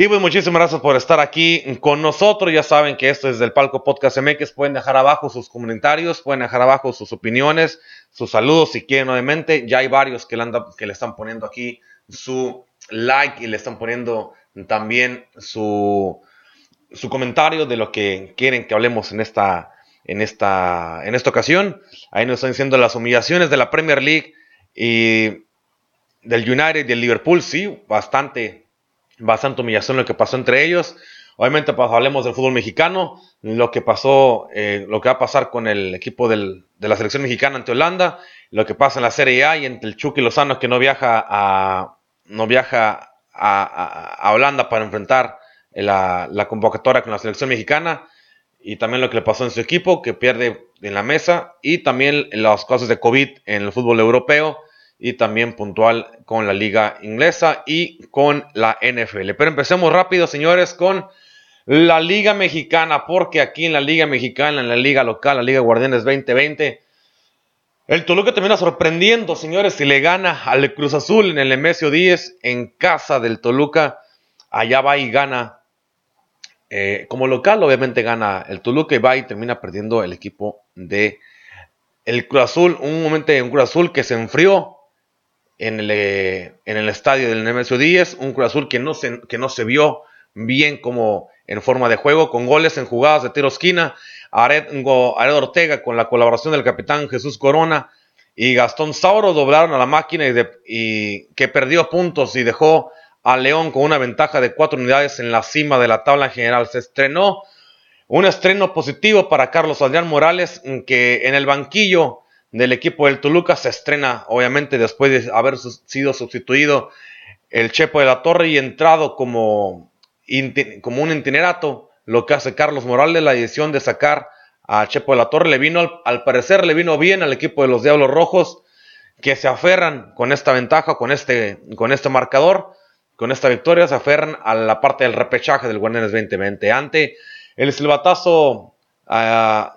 Y pues muchísimas gracias por estar aquí con nosotros. Ya saben que esto es del Palco Podcast MX. Pueden dejar abajo sus comentarios, pueden dejar abajo sus opiniones, sus saludos si quieren, obviamente. Ya hay varios que le, que le están poniendo aquí su like y le están poniendo también su, su comentario de lo que quieren que hablemos en esta, en, esta, en esta ocasión. Ahí nos están diciendo las humillaciones de la Premier League y del United y del Liverpool. Sí, bastante bastante humillación lo que pasó entre ellos. Obviamente, pues, hablemos del fútbol mexicano, lo que pasó, eh, lo que va a pasar con el equipo de la selección mexicana ante Holanda, lo que pasa en la Serie A y entre el Chucky Lozano que no viaja a, no viaja a, Holanda para enfrentar la, convocatoria con la selección mexicana, y también lo que le pasó en su equipo, que pierde en la mesa, y también los casos de COVID en el fútbol europeo y también puntual con la liga inglesa y con la NFL. Pero empecemos rápido, señores, con la liga mexicana, porque aquí en la liga mexicana, en la liga local, la liga Guardianes 2020, el Toluca termina sorprendiendo, señores, si le gana al Cruz Azul en el Emesio 10 en casa del Toluca. Allá va y gana. Eh, como local, obviamente gana el Toluca y va y termina perdiendo el equipo de el Cruz Azul. Un momento en Cruz Azul que se enfrió, en el, eh, en el estadio del Nemesio 10, un Cruz Azul que no, se, que no se vio bien como en forma de juego, con goles en jugadas de tiro esquina, Ared, Ortega con la colaboración del capitán Jesús Corona y Gastón Sauro doblaron a la máquina y, y que perdió puntos y dejó a León con una ventaja de cuatro unidades en la cima de la tabla general. Se estrenó un estreno positivo para Carlos Adrián Morales, que en el banquillo del equipo del Toluca se estrena, obviamente, después de haber sido sustituido el Chepo de la Torre y entrado como, un itinerato, lo que hace Carlos Morales, la decisión de sacar a Chepo de la Torre, le vino, al, parecer, le vino bien al equipo de los Diablos Rojos, que se aferran con esta ventaja, con este, con este marcador, con esta victoria, se aferran a la parte del repechaje del Guardianes 2020. Ante el silbatazo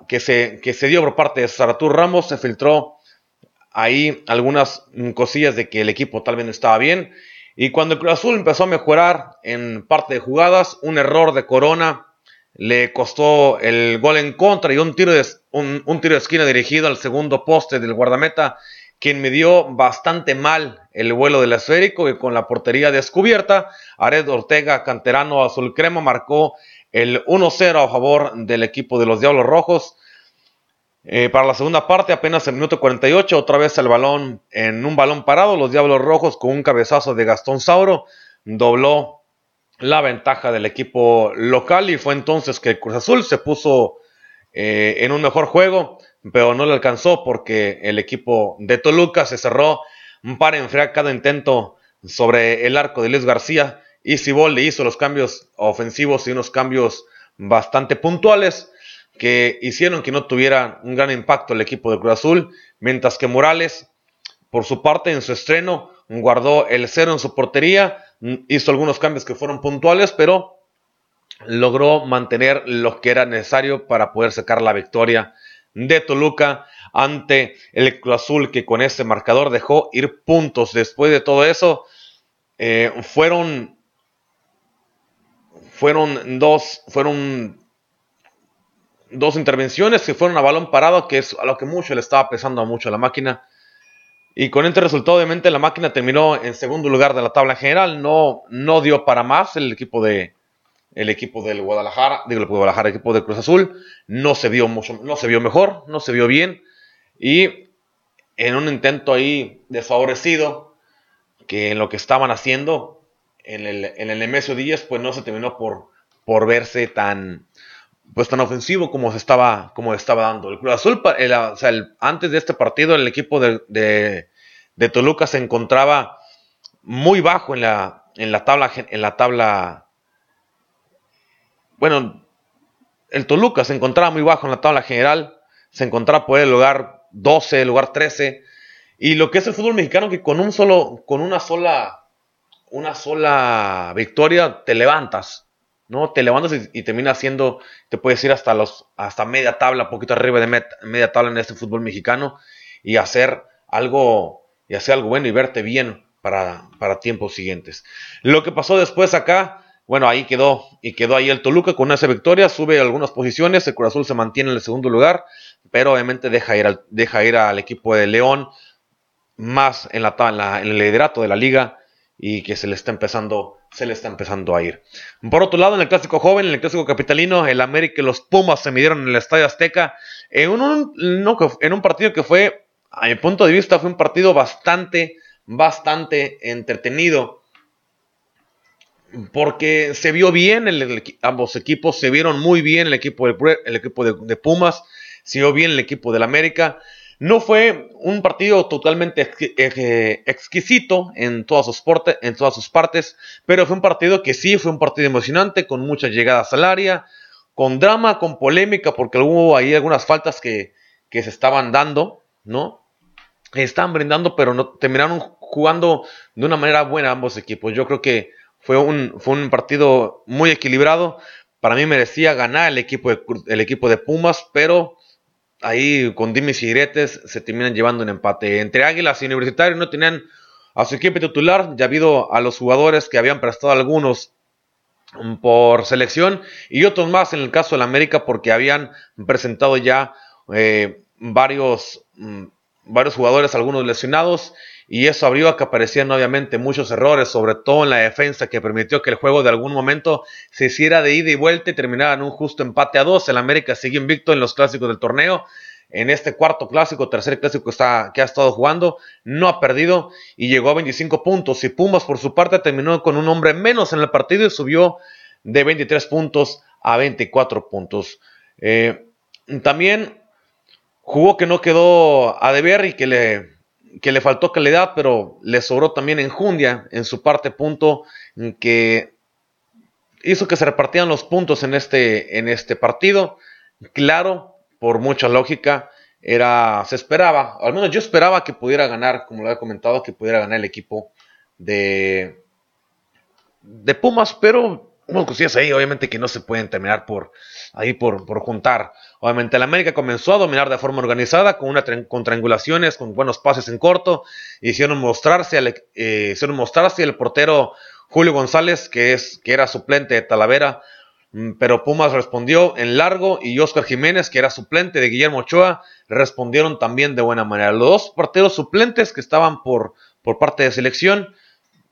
que, se, que se dio por parte de Saratur Ramos, se filtró ahí algunas cosillas de que el equipo tal vez no estaba bien. Y cuando el Cruz Azul empezó a mejorar en parte de jugadas, un error de Corona le costó el gol en contra y un tiro de, un, tiro de esquina dirigido al segundo poste del guardameta, quien midió bastante mal el vuelo del esférico y con la portería descubierta, Ared Ortega, canterano azul crema, marcó el 1-0 a favor del equipo de los Diablos Rojos. Eh, para la segunda parte, apenas el minuto 48, otra vez el balón en un balón parado. Los Diablos Rojos con un cabezazo de Gastón Sauro dobló la ventaja del equipo local y fue entonces que Cruz Azul se puso eh, en un mejor juego, pero no le alcanzó porque el equipo de Toluca se cerró para enfriar cada intento sobre el arco de Luis García y Cibol le hizo los cambios ofensivos y unos cambios bastante puntuales que hicieron que no tuviera un gran impacto el equipo de Cruz Azul, mientras que Morales, por su parte, en su estreno, guardó el cero en su portería, hizo algunos cambios que fueron puntuales, pero logró mantener lo que era necesario para poder sacar la victoria de Toluca ante el Cruz Azul, que con este marcador dejó ir puntos. Después de todo eso, eh, fueron fueron dos, fueron dos intervenciones que fueron a balón parado, que es a lo que mucho le estaba pesando mucho a la máquina. Y con este resultado, obviamente, la máquina terminó en segundo lugar de la tabla general. No, no dio para más el equipo de el equipo del Guadalajara, digo el Guadalajara, el equipo de Cruz Azul. No se vio mucho, no se vio mejor, no se vio bien. Y en un intento ahí desfavorecido, que en lo que estaban haciendo, en el, en el Díaz, pues no se terminó por, por verse tan, pues tan ofensivo como se estaba, como estaba dando. El Cruz Azul, antes de este partido, el equipo de, de, Toluca se encontraba muy bajo en la, en la tabla, en la tabla, bueno, el Toluca se encontraba muy bajo en la tabla general, se encontraba por el lugar 12, el lugar 13, Y lo que es el fútbol mexicano, que con un solo, con una sola, una sola victoria te levantas, ¿no? Te levantas y, y terminas siendo, te puedes ir hasta los, hasta media tabla, poquito arriba de media tabla en este fútbol mexicano y hacer algo, y hacer algo bueno y verte bien para, para tiempos siguientes. Lo que pasó después acá, bueno, ahí quedó, y quedó ahí el Toluca con esa victoria, sube algunas posiciones, el Cruz Azul se mantiene en el segundo lugar, pero obviamente deja ir al, deja ir al equipo de León más en, la, en el liderato de la liga y que se le está empezando se le está empezando a ir. Por otro lado, en el clásico joven, en el clásico capitalino, el América y los Pumas se midieron en el Estadio Azteca en un, en un partido que fue, a mi punto de vista, fue un partido bastante, bastante entretenido porque se vio bien, ambos equipos se vieron muy bien, el equipo, de, el equipo de, Pumas, se vio bien el equipo del América. No fue un partido totalmente eh, exquisito en todas, sus en todas sus partes, pero fue un partido que sí fue un partido emocionante, con muchas llegadas al área, con drama, con polémica, porque hubo ahí algunas faltas que, que se estaban dando, ¿no? Estaban brindando, pero no terminaron jugando de una manera buena ambos equipos. Yo creo que fue un, fue un partido muy equilibrado. Para mí merecía ganar el equipo de, el equipo de Pumas, pero ahí con dimes y se terminan llevando un empate. Entre Águilas y Universitarios no tenían a su equipo titular, ya habido a los jugadores que habían prestado algunos por selección y otros más en el caso de la América porque habían presentado ya eh, varios, mm, varios jugadores, algunos lesionados y eso abrió a que aparecieran obviamente muchos errores, sobre todo en la defensa, que permitió que el juego de algún momento se hiciera de ida y vuelta y terminara en un justo empate a dos. El América sigue invicto en los clásicos del torneo. En este cuarto clásico, tercer clásico está, que ha estado jugando, no ha perdido y llegó a 25 puntos. Y Pumas, por su parte, terminó con un hombre menos en el partido y subió de 23 puntos a 24 puntos. Eh, también jugó que no quedó a deber y que le que le faltó calidad, pero le sobró también enjundia en su parte punto que hizo que se repartieran los puntos en este, en este partido. Claro, por mucha lógica, era, se esperaba, al menos yo esperaba que pudiera ganar, como lo había comentado, que pudiera ganar el equipo de, de Pumas, pero unas cosillas ahí, obviamente que no se pueden terminar por ahí por, por juntar. Obviamente el América comenzó a dominar de forma organizada, con, una, con triangulaciones, con buenos pases en corto, hicieron mostrarse, al, eh, hicieron mostrarse el portero Julio González, que, es, que era suplente de Talavera, mm, pero Pumas respondió en largo y Oscar Jiménez, que era suplente de Guillermo Ochoa, respondieron también de buena manera. Los dos porteros suplentes que estaban por, por parte de selección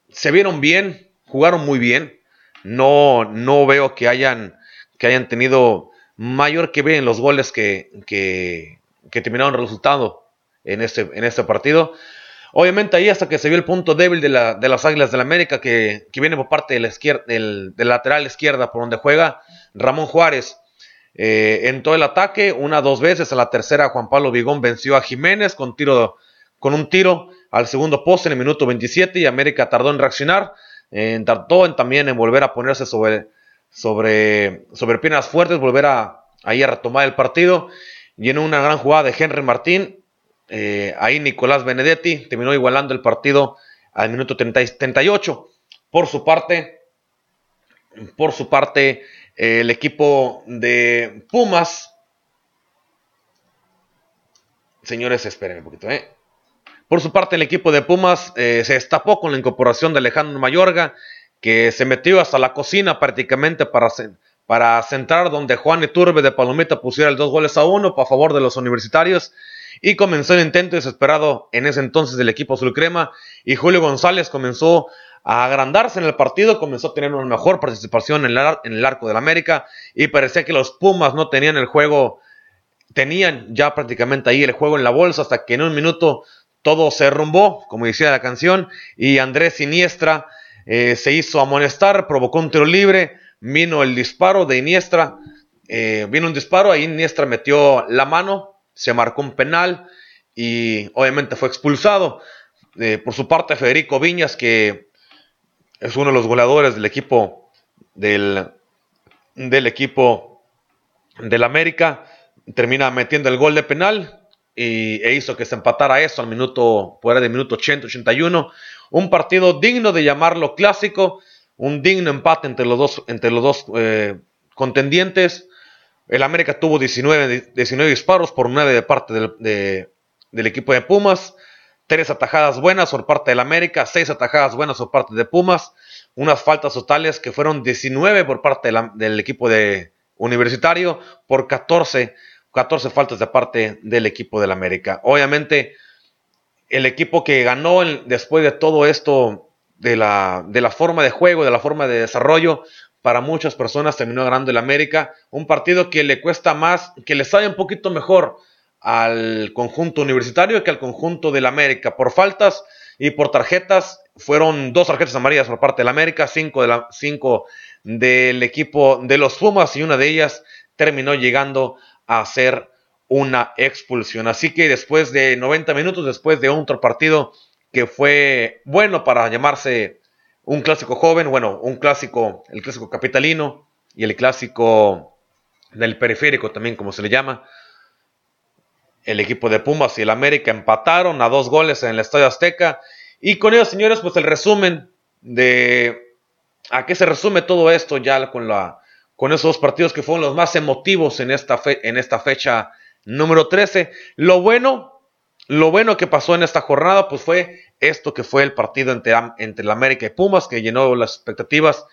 se vieron bien, jugaron muy bien. No, no veo que hayan, que hayan tenido mayor que ver en los goles que, que, terminaron el resultado en este, en este partido. Obviamente ahí hasta que se vio el punto débil de, la, de las Águilas del la América que, que, viene por parte de la izquierda, del, lateral izquierda por donde juega Ramón Juárez. Eh, en todo el ataque, una dos veces, a la tercera Juan Pablo Vigón venció a Jiménez con, tiro, con un tiro al segundo poste en el minuto 27 y América tardó en reaccionar en tardó también en volver a ponerse sobre, sobre, sobre piernas fuertes, volver a, ahí a retomar el partido. Y en una gran jugada de Henry Martín, eh, ahí Nicolás Benedetti terminó igualando el partido al minuto 38. Por su parte, por su parte, el equipo de Pumas. Señores, esperen un poquito, ¿eh? Por su parte, el equipo de Pumas eh, se destapó con la incorporación de Alejandro Mayorga, que se metió hasta la cocina prácticamente para, para centrar donde Juan Iturbe de Palomita pusiera el dos goles a uno a favor de los universitarios. Y comenzó el intento desesperado en ese entonces del equipo azul crema. Y Julio González comenzó a agrandarse en el partido, comenzó a tener una mejor participación en, en el arco del América. Y parecía que los Pumas no tenían el juego, tenían ya prácticamente ahí el juego en la bolsa, hasta que en un minuto todo se derrumbó, como decía la canción, y Andrés Iniestra eh, se hizo amonestar, provocó un tiro libre, vino el disparo de Iniestra, eh, vino un disparo, ahí Iniestra metió la mano, se marcó un penal y obviamente fue expulsado. Eh, por su parte, Federico Viñas, que es uno de los goleadores del equipo del, del equipo del América, termina metiendo el gol de penal y, e hizo que se empatara eso al minuto, fuera de minuto 80-81. Un partido digno de llamarlo clásico, un digno empate entre los dos, entre los dos eh, contendientes. El América tuvo 19, 19 disparos por 9 de parte del, del equipo de Pumas. Tres atajadas buenas por parte del América, seis atajadas buenas por parte de Pumas. Unas faltas totales que fueron 19 por parte del equipo de Universitario por 14 14 faltas de parte del equipo del América. Obviamente, el equipo que ganó después de todo esto, de la, de la forma de juego, de la forma de desarrollo, para muchas personas terminó ganando el América. Un partido que le cuesta más, que le sale un poquito mejor al conjunto universitario que al conjunto del América. Por faltas y por tarjetas, fueron dos tarjetas amarillas por parte del América, cinco, de la, cinco del equipo de los Pumas y una de ellas terminó llegando hacer una expulsión. Así que después de 90 minutos, después de otro partido que fue bueno para llamarse un clásico joven, bueno, un clásico, el clásico capitalino y el clásico del periférico también como se le llama. El equipo de Pumas y el América empataron a dos goles en el Estadio Azteca. Y con ello, señores, pues el resumen de a qué se resume todo esto ya con la con esos dos partidos que fueron los más emotivos en esta, en esta fecha número 13. Lo bueno, lo bueno que pasó en esta jornada, pues fue esto que fue el partido entre, entre la América y Pumas, que llenó las expectativas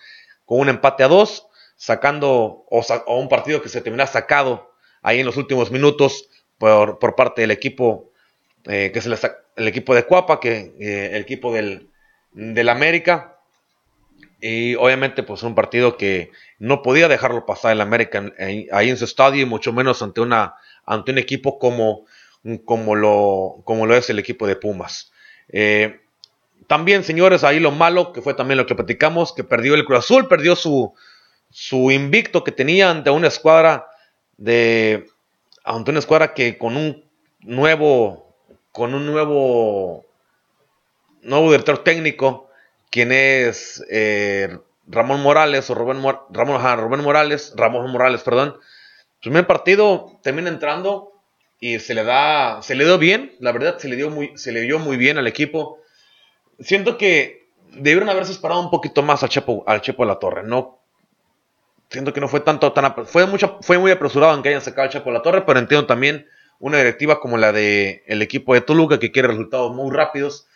con un empate a dos, sacando, o, un partido que se termina sacado ahí en los últimos minutos por, por parte del equipo, eh, que es el, equipo de Cuapa, que eh, el equipo del, del América. Y obviamente, pues un partido que no podía dejarlo pasar el América ahí en su estadio, y mucho menos ante, una, ante un equipo como, como, lo, como lo es el equipo de Pumas. Eh, también, señores, ahí lo malo, que fue también lo que platicamos, que perdió el Cruz Azul, perdió su, su invicto que tenía ante una escuadra de. ante una escuadra que con un nuevo. con un nuevo. nuevo director técnico quien es eh, Ramón Morales o Rubén, Ramón, Morales, Ramón Morales, perdón. Primer partido termina entrando y se le da, se le dio bien, la verdad se le dio muy, se le dio muy bien al equipo. Siento que debieron haberse esperado un poquito más al Chepo, al Chepo de la Torre, no. Siento que no fue tanto, tan, fue mucho, fue muy apresurado en que hayan sacado al Chepo de la Torre, pero entiendo también una directiva como la del el equipo de Toluca que quiere resultados muy rápidos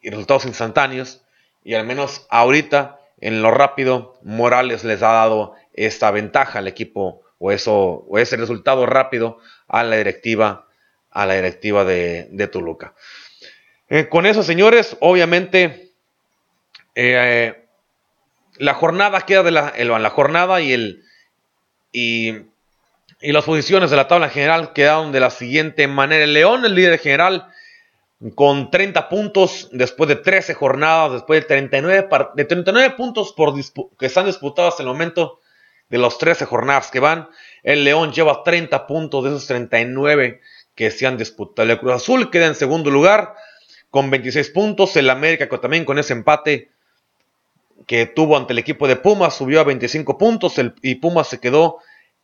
y resultados instantáneos y al menos ahorita en lo rápido Morales les ha dado esta ventaja al equipo o eso o ese resultado rápido a la directiva a la directiva de, Toluca. Eh, con eso, señores, obviamente eh, la jornada queda de la, la jornada y el y, y las posiciones de la tabla general quedaron de la siguiente manera. El León, el líder general, con 30 puntos después de 13 jornadas, después de 39, de 39 puntos por que están disputados hasta el momento de los 13 jornadas que van. El León lleva 30 puntos de esos 39 que se han disputado. El Cruz Azul queda en segundo lugar con 26 puntos. El América también con ese empate que tuvo ante el equipo de Pumas subió a 25 puntos y Pumas se quedó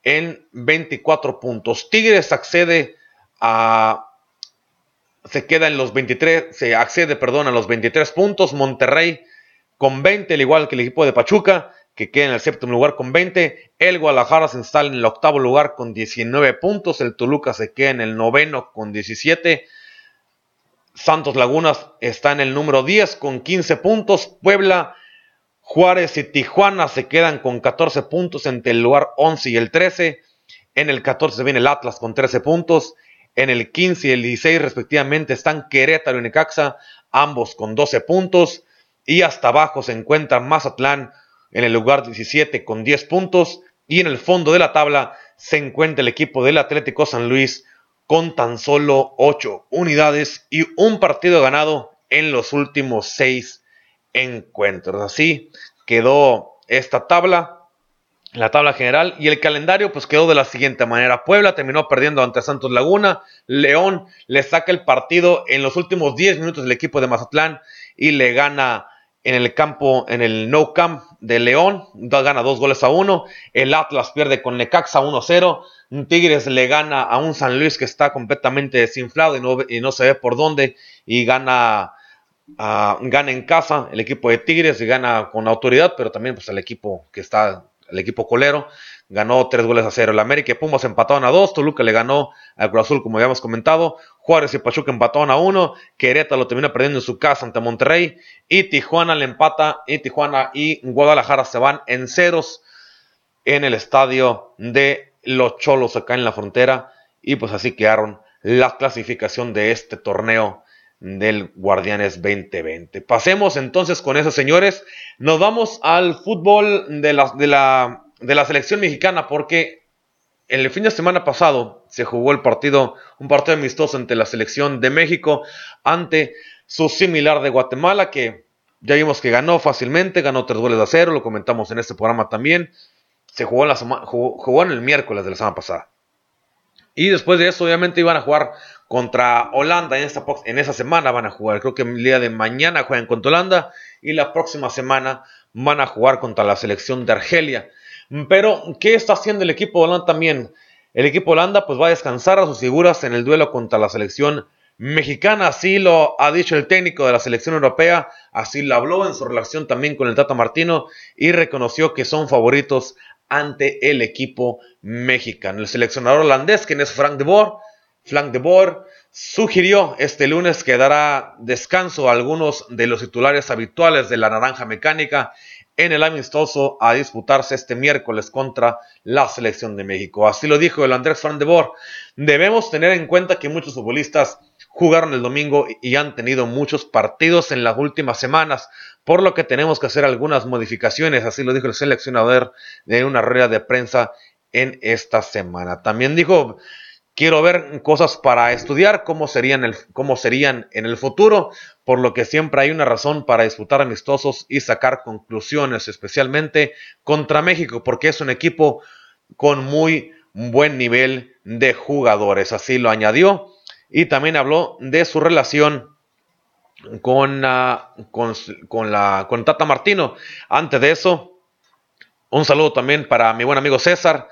en 24 puntos. Tigres accede a se queda en los 23, se accede, perdón, a los 23 puntos. Monterrey con 20, al igual que el equipo de Pachuca, que queda en el séptimo lugar con 20. El Guadalajara se instala en el octavo lugar con 19 puntos. El Toluca se queda en el noveno con 17. Santos Lagunas está en el número 10 con 15 puntos. Puebla, Juárez y Tijuana se quedan con 14 puntos entre el lugar 11 y el 13. En el 14 viene el Atlas con 13 puntos. En el 15 y el 16 respectivamente están Querétaro y Necaxa, ambos con 12 puntos. Y hasta abajo se encuentra Mazatlán en el lugar 17 con 10 puntos. Y en el fondo de la tabla se encuentra el equipo del Atlético San Luis con tan solo 8 unidades y un partido ganado en los últimos 6 encuentros. Así quedó esta tabla la tabla general y el calendario pues quedó de la siguiente manera. Puebla terminó perdiendo ante Santos Laguna, León le saca el partido en los últimos 10 minutos del equipo de Mazatlán y le gana en el campo, en el No Camp de León, gana dos goles a uno. El Atlas pierde con Necaxa 1-0. Tigres le gana a un San Luis que está completamente desinflado y no, y no se ve por dónde. Y gana, gana en casa el equipo de Tigres y gana con autoridad, pero también pues, el equipo que está, el equipo colero ganó tres goles a cero. El América y Pumas empataron a dos. Toluca le ganó al Cruz Azul, como habíamos comentado. Juárez y Pachuca empataron a uno. Querétaro lo termina perdiendo en su casa ante Monterrey. Y Tijuana le empata. Y Tijuana y Guadalajara se van en ceros en el estadio de los Cholos acá en la frontera. Y pues así quedaron la clasificación de este torneo del Guardianes 2020. Pasemos entonces con eso, señores. Nos vamos al fútbol de la, de la de la selección mexicana porque el fin de semana pasado se jugó el partido, un partido amistoso entre la selección de México ante su similar de Guatemala que ya vimos que ganó fácilmente, ganó tres goles a cero, lo comentamos en este programa también. Se jugó en, la jugó, en el miércoles de la semana pasada. Y después de eso, obviamente, iban a jugar contra Holanda en, esta, en esa semana. Van a jugar, creo que el día de mañana juegan contra Holanda. Y la próxima semana van a jugar contra la selección de Argelia. Pero, ¿qué está haciendo el equipo de Holanda también? El equipo de Holanda pues va a descansar a sus figuras en el duelo contra la selección mexicana, así lo ha dicho el técnico de la selección europea, así lo habló en su relación también con el Tata Martino y reconoció que son favoritos ante el equipo mexicano. El seleccionador holandés, quien es Frank de Boer, Frank de Boer, sugirió este lunes que dará descanso a algunos de los titulares habituales de la naranja mecánica en el amistoso a disputarse este miércoles contra la selección de México. Así lo dijo el Andrés Van de Boer. Debemos tener en cuenta que muchos futbolistas jugaron el domingo y han tenido muchos partidos en las últimas semanas, por lo que tenemos que hacer algunas modificaciones, así lo dijo el seleccionador en una rueda de prensa en esta semana. También dijo, quiero ver cosas para estudiar, cómo serían, cómo serían en el futuro, por lo que siempre hay una razón para disputar amistosos y sacar conclusiones, especialmente contra México, porque es un equipo con muy buen nivel de jugadores, así lo añadió, y también habló de su relación con, con, la, con Tata Martino. Antes de eso, un saludo también para mi buen amigo César,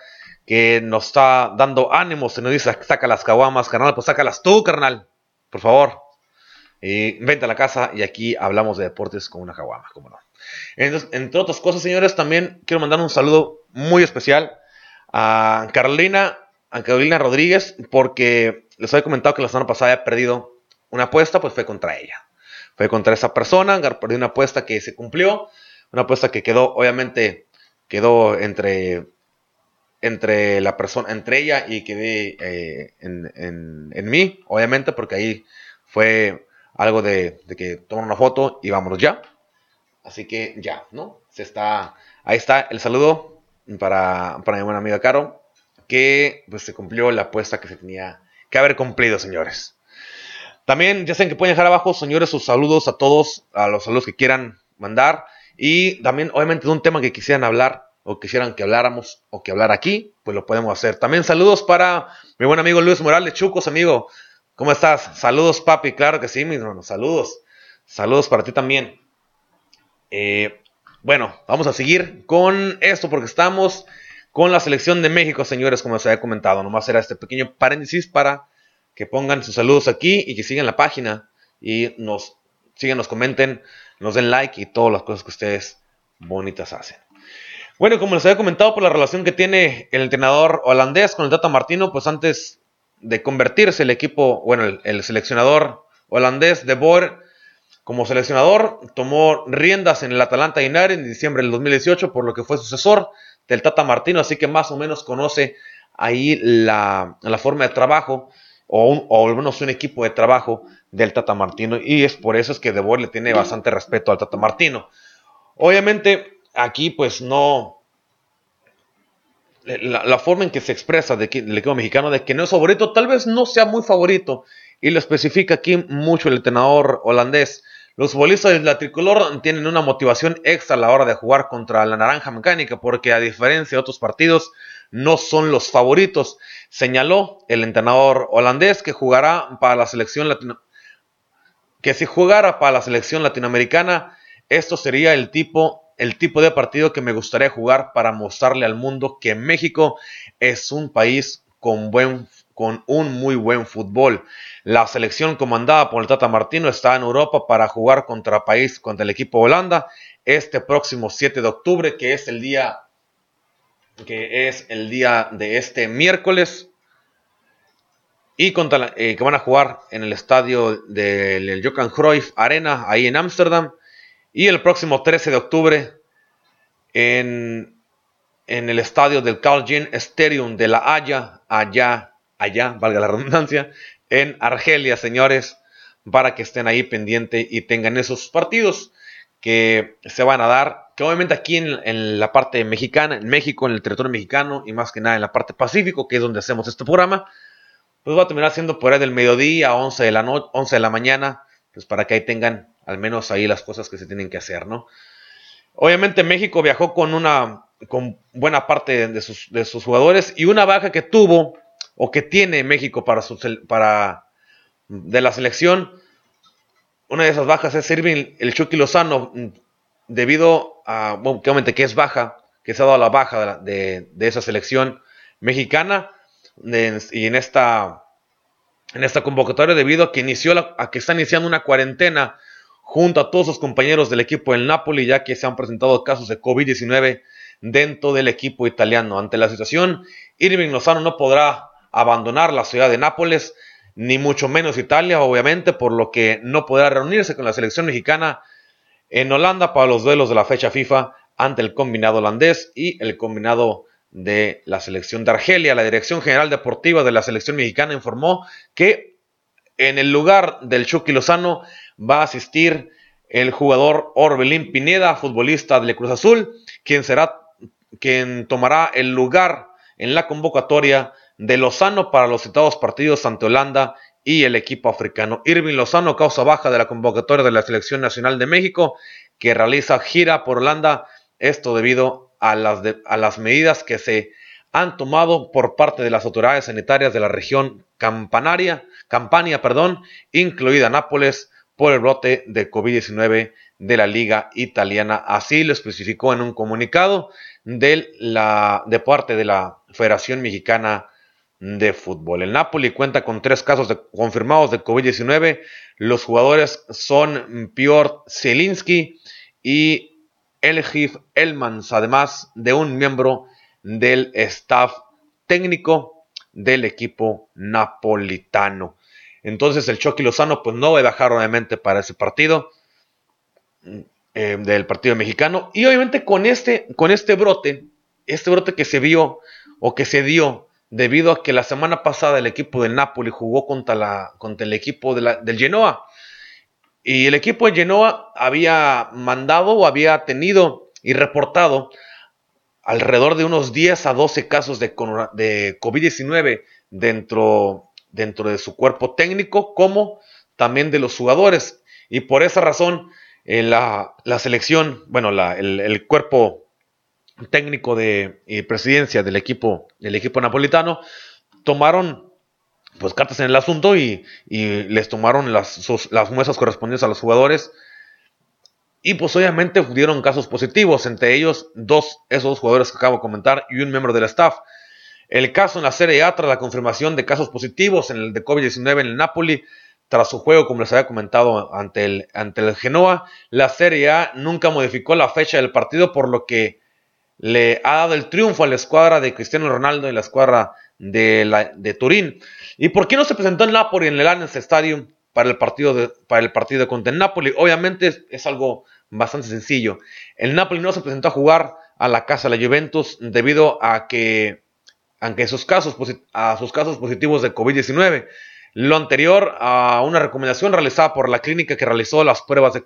que nos está dando ánimos y nos dice, saca las caguamas, carnal, pues sácalas tú, carnal, por favor. Y vente a la casa y aquí hablamos de deportes con una caguama, como no. entre otras cosas, señores, también quiero mandar un saludo muy especial a Carolina, a Carolina Rodríguez, porque les había comentado que la semana pasada había perdido una apuesta, pues fue contra ella. Fue contra esa persona, perdió una apuesta que se cumplió, una apuesta que quedó, obviamente, quedó entre entre la persona, entre ella y quedé eh, en, en, mí, obviamente, porque ahí fue algo de, que toma una foto y vámonos ya. Así que ya, ¿no? Se está, ahí está el saludo para, para mi buena amiga Caro, que pues se cumplió la apuesta que se tenía que haber cumplido, señores. También ya saben que pueden dejar abajo, señores, sus saludos a todos, a los saludos que quieran mandar. Y también, obviamente, de un tema que quisieran hablar o quisieran que habláramos o que hablar aquí, pues lo podemos hacer. También saludos para mi buen amigo Luis Morales, Chucos, amigo. ¿Cómo estás? Saludos, papi. Claro que sí, mis hermanos. Saludos. Saludos para ti también. Eh, bueno, vamos a seguir con esto porque estamos con la selección de México, señores, como se había comentado. Nomás era este pequeño paréntesis para que pongan sus saludos aquí y que sigan la página y nos sigan, nos comenten, nos den like y todas las cosas que ustedes bonitas hacen. Bueno, como les había comentado por la relación que tiene el entrenador holandés con el Tata Martino, pues antes de convertirse el equipo, bueno, el, seleccionador holandés de Boer como seleccionador, tomó riendas en el Atalanta United en diciembre del 2018, por lo que fue sucesor del Tata Martino, así que más o menos conoce ahí la, forma de trabajo, o, un, o al menos un equipo de trabajo del Tata Martino, y es por eso es que De Boer le tiene bastante respeto al Tata Martino. Obviamente, aquí pues no, la, forma en que se expresa de del equipo mexicano de que no es favorito, tal vez no sea muy favorito, y lo especifica aquí mucho el entrenador holandés. Los futbolistas de la tricolor tienen una motivación extra a la hora de jugar contra la naranja mecánica, porque a diferencia de otros partidos, no son los favoritos. Señaló el entrenador holandés que jugará para la selección que si jugara para la selección latinoamericana, esto sería el tipo el tipo de partido que me gustaría jugar para mostrarle al mundo que México es un país con, buen, con un muy buen fútbol. La selección comandada por el Tata Martino está en Europa para jugar contra país, contra el equipo Holanda, este próximo 7 de octubre, que es el día que es el día de este miércoles y contra eh, que van a jugar en el estadio del Johan Cruyff Arena ahí en Ámsterdam y el próximo 13 de octubre en, en el estadio del Carl Stadium de La Haya, allá, allá, valga la redundancia, en Argelia, señores, para que estén ahí pendientes y tengan esos partidos que se van a dar, que obviamente aquí en, en, la parte mexicana, en México, en el territorio mexicano y más que nada en la parte pacífico, que es donde hacemos este programa, pues va a terminar siendo por ahí del mediodía a 11 de la, no 11 de la mañana, pues para que ahí tengan al menos ahí las cosas que se tienen que hacer, ¿no? Obviamente México viajó con una, con buena parte de sus, de sus jugadores y una baja que tuvo o que tiene México para, su, para de la selección, una de esas bajas es Irving el Chucky Lozano, debido a, bueno, obviamente que es baja, que se ha dado la baja de, de esa selección mexicana, y en esta, en esta convocatoria debido a que, inició a que está iniciando una cuarentena junto a todos sus compañeros del equipo del Napoli, ya que se han presentado casos de COVID-19 dentro del equipo italiano. Ante la situación, Irving Lozano no podrá abandonar la ciudad de Nápoles, ni mucho menos Italia, obviamente, por lo que no podrá reunirse con la selección mexicana en Holanda para los duelos de la fecha FIFA ante el combinado holandés y el combinado de la selección de Argelia. La Dirección General Deportiva de la selección mexicana informó que en el lugar del Chucky Lozano va a asistir el jugador Orbelín Pineda, futbolista del Cruz Azul, quien será quien tomará el lugar en la convocatoria de Lozano para los citados partidos ante Holanda y el equipo africano. Irving Lozano, causa baja de la convocatoria de la Selección Nacional de México, que realiza gira por Holanda, esto debido a las, a las medidas que se han tomado por parte de las autoridades sanitarias de la región Campanaria, Campania, perdón, incluida Nápoles, por el brote de COVID-19 de la Liga Italiana. Así lo especificó en un comunicado de, la, de parte de la Federación Mexicana de Fútbol. El Napoli cuenta con tres casos confirmados de COVID-19. Los jugadores son Piotr Zielinski y Elgif Elmans, además de un miembro del staff técnico del equipo napolitano. Entonces el Chucky Lozano pues no va a bajar obviamente para ese partido eh, del partido mexicano. Y obviamente con este, con este brote, este brote que se vio o que se dio debido a que la semana pasada el equipo del Napoli jugó contra, la, contra el equipo del Genoa. Y el equipo de Genoa había mandado o había tenido y reportado alrededor de unos 10 a 12 casos de, COVID-19 dentro, dentro de su cuerpo técnico, como también de los jugadores. Y por esa razón, eh, la, selección, bueno, el, cuerpo técnico de y presidencia del equipo, del equipo napolitano, tomaron pues cartas en el asunto y, les tomaron las, las muestras correspondientes a los jugadores. Y pues obviamente dieron casos positivos, entre ellos dos, esos jugadores que acabo de comentar y un miembro del staff. El caso en la Serie A tras la confirmación de casos positivos en el de COVID-19 en el Napoli, tras su juego, como les había comentado, ante el, ante el Genoa, la Serie A nunca modificó la fecha del partido, por lo que le ha dado el triunfo a la escuadra de Cristiano Ronaldo y la escuadra de, Turín. ¿Y por qué no se presentó el Napoli en el Allianz Stadium para el partido, para el partido contra el Napoli? Obviamente es, algo bastante sencillo. El Napoli no se presentó a jugar a la casa de la Juventus debido a que, aunque sus casos, a sus casos positivos de COVID-19, lo anterior a una recomendación realizada por la clínica que realizó las pruebas de,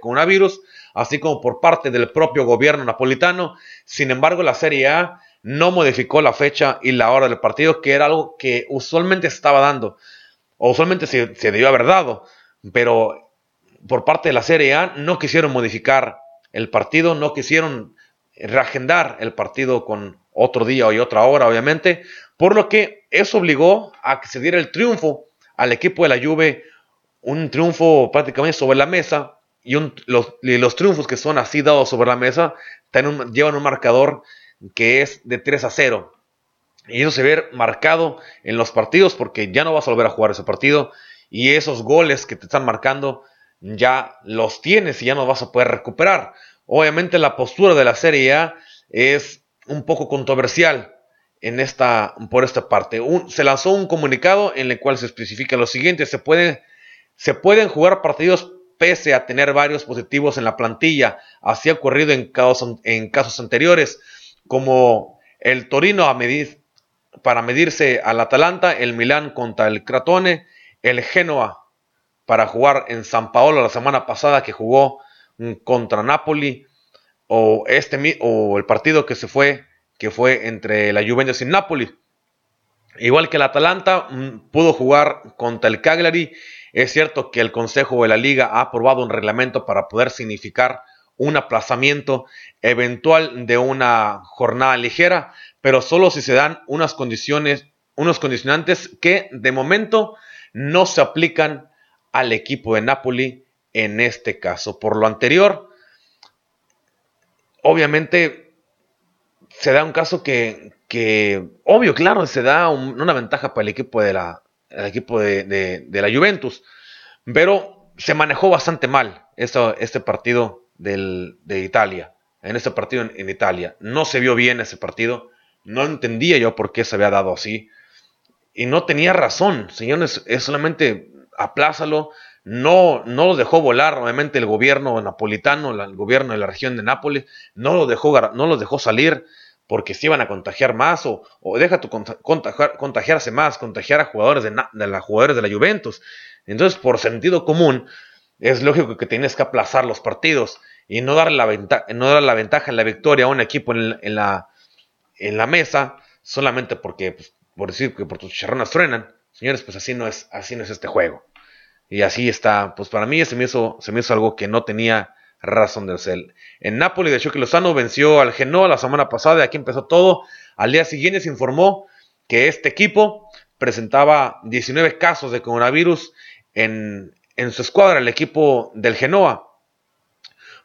coronavirus, así como por parte del propio gobierno napolitano. Sin embargo, la Serie A no modificó la fecha y la hora del partido, que era algo que usualmente estaba dando, o usualmente se, se debió haber dado, pero por parte de la Serie A no quisieron modificar el partido, no quisieron reagendar el partido con otro día y otra hora, obviamente, por lo que eso obligó a que se diera el triunfo al equipo de la Juve, un triunfo prácticamente sobre la mesa, y, los, triunfos que son así dados sobre la mesa llevan un marcador que es de 3 a 0. Y eso se ve marcado en los partidos porque ya no vas a volver a jugar ese partido y esos goles que te están marcando ya los tienes y ya no vas a poder recuperar. Obviamente la postura de la Serie A es un poco controversial en esta, por esta parte. se lanzó un comunicado en el cual se especifica lo siguiente, se, puede, se pueden jugar partidos pese a tener varios positivos en la plantilla. Así ha ocurrido en casos, en casos anteriores, como el Torino a para medirse al Atalanta, el Milán contra el Cratone, el Genoa para jugar en San Paolo la semana pasada que jugó contra Napoli, o, este, o el partido que se fue, que fue entre la Juventus y Napoli. Igual que el Atalanta mm, pudo jugar contra el Cagliari es cierto que el Consejo de la Liga ha aprobado un reglamento para poder significar un aplazamiento eventual de una jornada ligera, pero solo si se dan unas condiciones, unos condicionantes que de momento no se aplican al equipo de Napoli en este caso. Por lo anterior, obviamente se da un caso que, obvio, claro, se da una ventaja para el equipo de la, equipo de, la Juventus. Pero se manejó bastante mal este partido de Italia. En este partido en, Italia. No se vio bien ese partido. No entendía yo por qué se había dado así. Y no tenía razón. Señores, es solamente aplázalo. No, no lo dejó volar, obviamente, el gobierno napolitano, el gobierno de la región de Nápoles, no lo dejó, no lo dejó salir porque se iban a contagiar más o, deja tu contagiarse más, contagiar a jugadores de, la, jugadores de la Juventus. Entonces, por sentido común, es lógico que tienes que aplazar los partidos y no darle la, ventaja, no la ventaja en la victoria a un equipo en, la, en la mesa solamente porque, pues, por decir que por tus charronas truenan. Señores, pues así no es, así no es este juego. Y así está, pues para mí se me hizo, se me hizo algo que no tenía razón de ser. En Nápoles, de Chucky Lozano venció al Genoa la semana pasada y aquí empezó todo. Al día siguiente se informó que este equipo presentaba 19 casos de coronavirus en, su escuadra, el equipo del Genoa.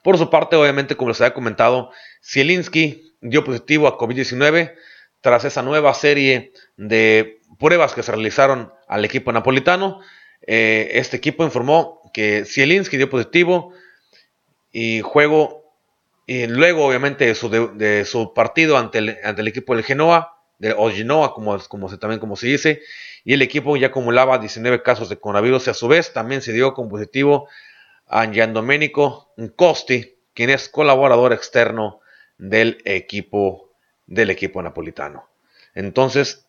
Por su parte, obviamente, como les había comentado, Zielinski dio positivo a COVID-19 tras esa nueva serie de pruebas que se realizaron al equipo napolitano. Eh, este equipo informó que Zielinski dio positivo y juego, y luego obviamente de su, partido ante el, equipo del Genoa, de, o Genoa como, se, también como se dice, y el equipo ya acumulaba 19 casos de coronavirus y a su vez también se dio como positivo a Giandomenico Costi, quien es colaborador externo del equipo, del equipo napolitano. Entonces,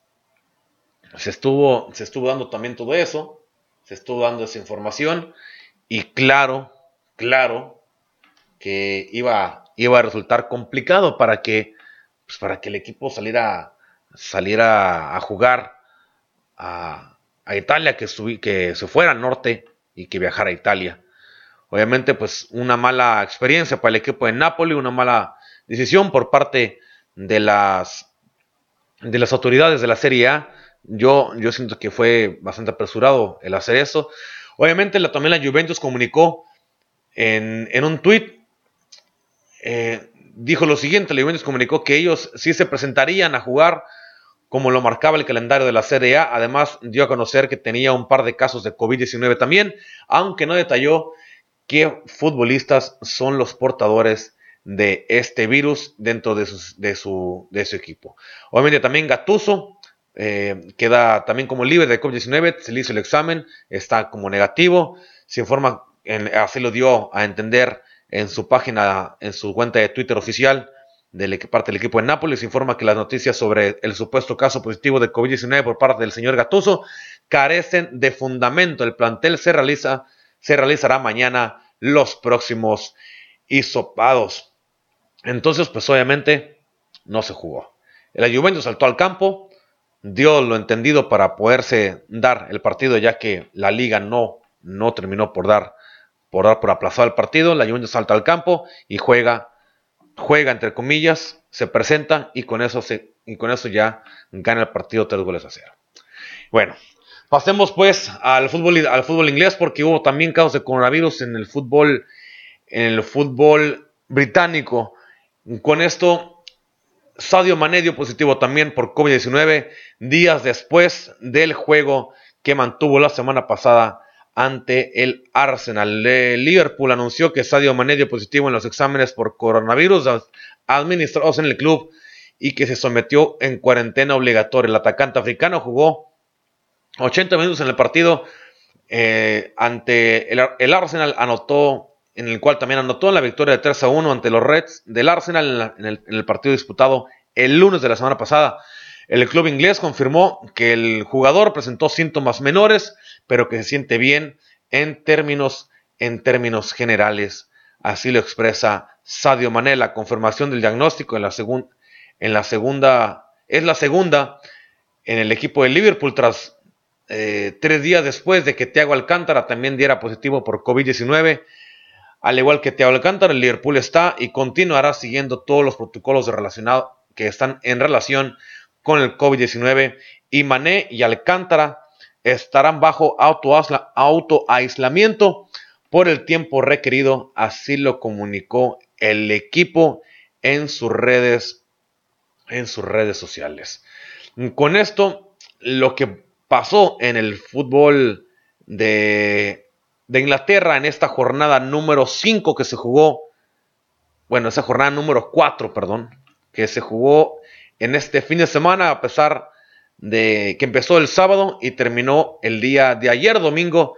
se estuvo, se estuvo dando también todo eso, se estuvo dando esa información y claro, claro, que iba, iba a resultar complicado para que, pues, para que el equipo saliera, saliera a jugar a, Italia, que, que se fuera al norte y que viajara a Italia. Obviamente, pues una mala experiencia para el equipo de Napoli, una mala decisión por parte de las, de las autoridades de la Serie A. Yo, yo siento que fue bastante apresurado el hacer eso. Obviamente, la, también la Juventus comunicó en, en un tuit eh, dijo lo siguiente, la Juventus comunicó que ellos sí se presentarían a jugar como lo marcaba el calendario de la Serie A. Además, dio a conocer que tenía un par de casos de COVID-19 también, aunque no detalló qué futbolistas son los portadores de este virus dentro de su, de su, de su equipo. Obviamente también Gatuso eh, queda también como libre de COVID-19, se le hizo el examen, está como negativo, se informa, así lo dio a entender en su página, en su cuenta de Twitter oficial de parte del equipo de Nápoles, informa que las noticias sobre el supuesto caso positivo de COVID-19 por parte del señor Gatuso carecen de fundamento. El plantel se, realiza, se realizará mañana los próximos hisopados. Entonces, pues obviamente no se jugó. El Juventus saltó al campo, dio lo entendido para poderse dar el partido, ya que la liga no, no terminó por dar por dar por aplazado el partido, la Juventus salta al campo y juega, juega entre comillas, se presenta y con eso, se, y con eso ya gana el partido tres goles a cero. Bueno, pasemos pues al fútbol, al fútbol inglés porque hubo también casos de coronavirus en el fútbol en el fútbol británico. Con esto, Sadio Mané dio positivo también por COVID-19 días después del juego que mantuvo la semana pasada ante el Arsenal. Liverpool anunció que Sadio Mané dio positivo en los exámenes por coronavirus administrados en el club y que se sometió en cuarentena obligatoria. El atacante africano jugó 80 minutos en el partido eh, ante el, Arsenal, anotó, en el cual también anotó en la victoria de 3 a 1 ante los Reds del Arsenal en, el, partido disputado el lunes de la semana pasada. El club inglés confirmó que el jugador presentó síntomas menores, pero que se siente bien en términos, en términos generales. Así lo expresa Sadio Mané. La confirmación del diagnóstico en la, segunda es la segunda en el equipo de Liverpool tras eh, tres días después de que Thiago Alcántara también diera positivo por COVID-19. Al igual que Thiago Alcántara, el Liverpool está y continuará siguiendo todos los protocolos relacionados que están en relación con el COVID-19 y Mané y Alcántara estarán bajo autoaislamiento por el tiempo requerido, así lo comunicó el equipo en sus redes en sus redes sociales. Con esto, lo que pasó en el fútbol de, de Inglaterra en esta jornada número 5 que se jugó, bueno, esa jornada número 4, perdón, que se jugó en este fin de semana, a pesar de que empezó el sábado y terminó el día de ayer, domingo,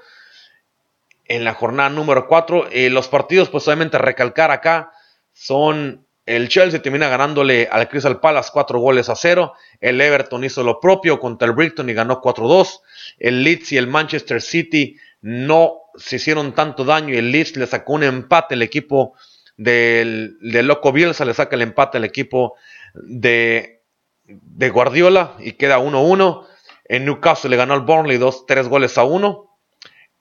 en la jornada número 4. Eh, los partidos, pues obviamente recalcar acá, son el Chelsea termina ganándole al Crystal Palace 4 goles a 0. El Everton hizo lo propio contra el Brighton y ganó 4-2. El Leeds y el Manchester City no se hicieron tanto daño y el Leeds le sacó un empate al equipo del, Loco Bielsa, le saca el empate al equipo de, de Guardiola y queda 1-1. En Newcastle le ganó al Burnley 2, 3 goles a 1.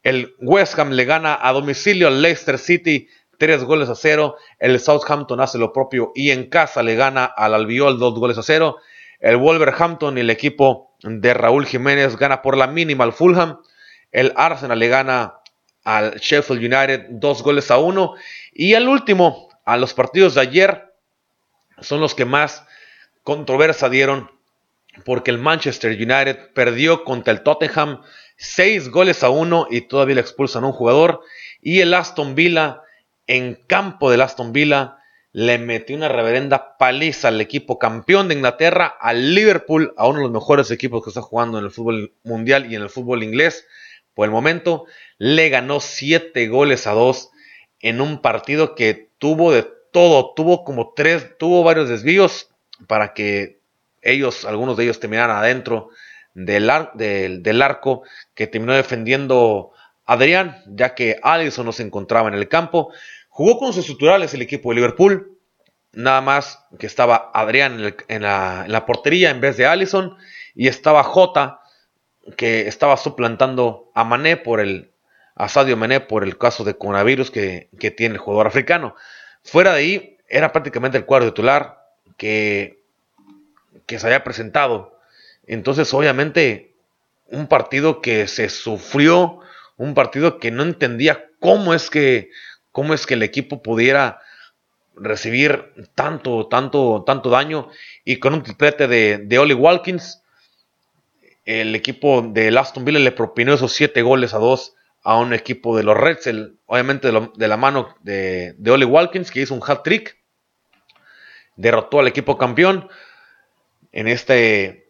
El West Ham le gana a domicilio al Leicester City 3 goles a 0. El Southampton hace lo propio y en casa le gana al Albiol 2 goles a 0. El Wolverhampton y el equipo de Raúl Jiménez gana por la mínima al Fulham. El Arsenal le gana al Sheffield United 2 goles a 1. Y el último, a los partidos de ayer, son los que más controversia dieron porque el Manchester United perdió contra el Tottenham 6 goles a 1 y todavía le expulsan a un jugador. Y el Aston Villa en campo del Aston Villa le metió una reverenda paliza al equipo campeón de Inglaterra, al Liverpool, a uno de los mejores equipos que está jugando en el fútbol mundial y en el fútbol inglés. Por el momento, le ganó 7 goles a 2 en un partido que tuvo de todo, tuvo como tres, tuvo varios desvíos para que ellos, algunos de ellos terminaran adentro del, arco que terminó defendiendo Adrián, ya que Allison no se encontraba en el campo. Jugó con sus estructurales el equipo de Liverpool. Nada más que estaba Adrián en, la, portería en vez de Allison. Y estaba Jota, que estaba suplantando a Mané por el, a Sadio Mané por el caso de coronavirus que, tiene el jugador africano. Fuera de ahí, era prácticamente el cuadro titular que, que se había presentado. Entonces, obviamente, un partido que se sufrió, un partido que no entendía cómo es que cómo es que el equipo pudiera recibir tanto, tanto, tanto daño y con un triplete de, de Oli Walkins, el equipo de Aston Villa le propinó esos 7 goles a 2 a un equipo de los Reds, obviamente de, la mano de, de Oli Walkins, que hizo un hat trick, derrotó al equipo campeón en este,